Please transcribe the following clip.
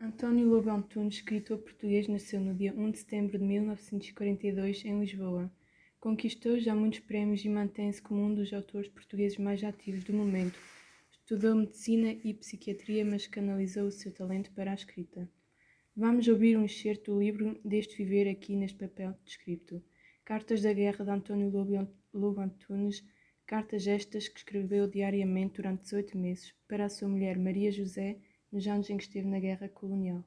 António Lobo Antunes, escritor português, nasceu no dia 1 de setembro de 1942 em Lisboa. Conquistou já muitos prémios e mantém-se como um dos autores portugueses mais ativos do momento. Estudou medicina e psiquiatria, mas canalizou o seu talento para a escrita. Vamos ouvir um excerto do livro Deste Viver aqui neste papel descrito. Cartas da Guerra de António Lobo Antunes, cartas estas que escreveu diariamente durante 18 meses para a sua mulher Maria José nos anos em que esteve na guerra colonial.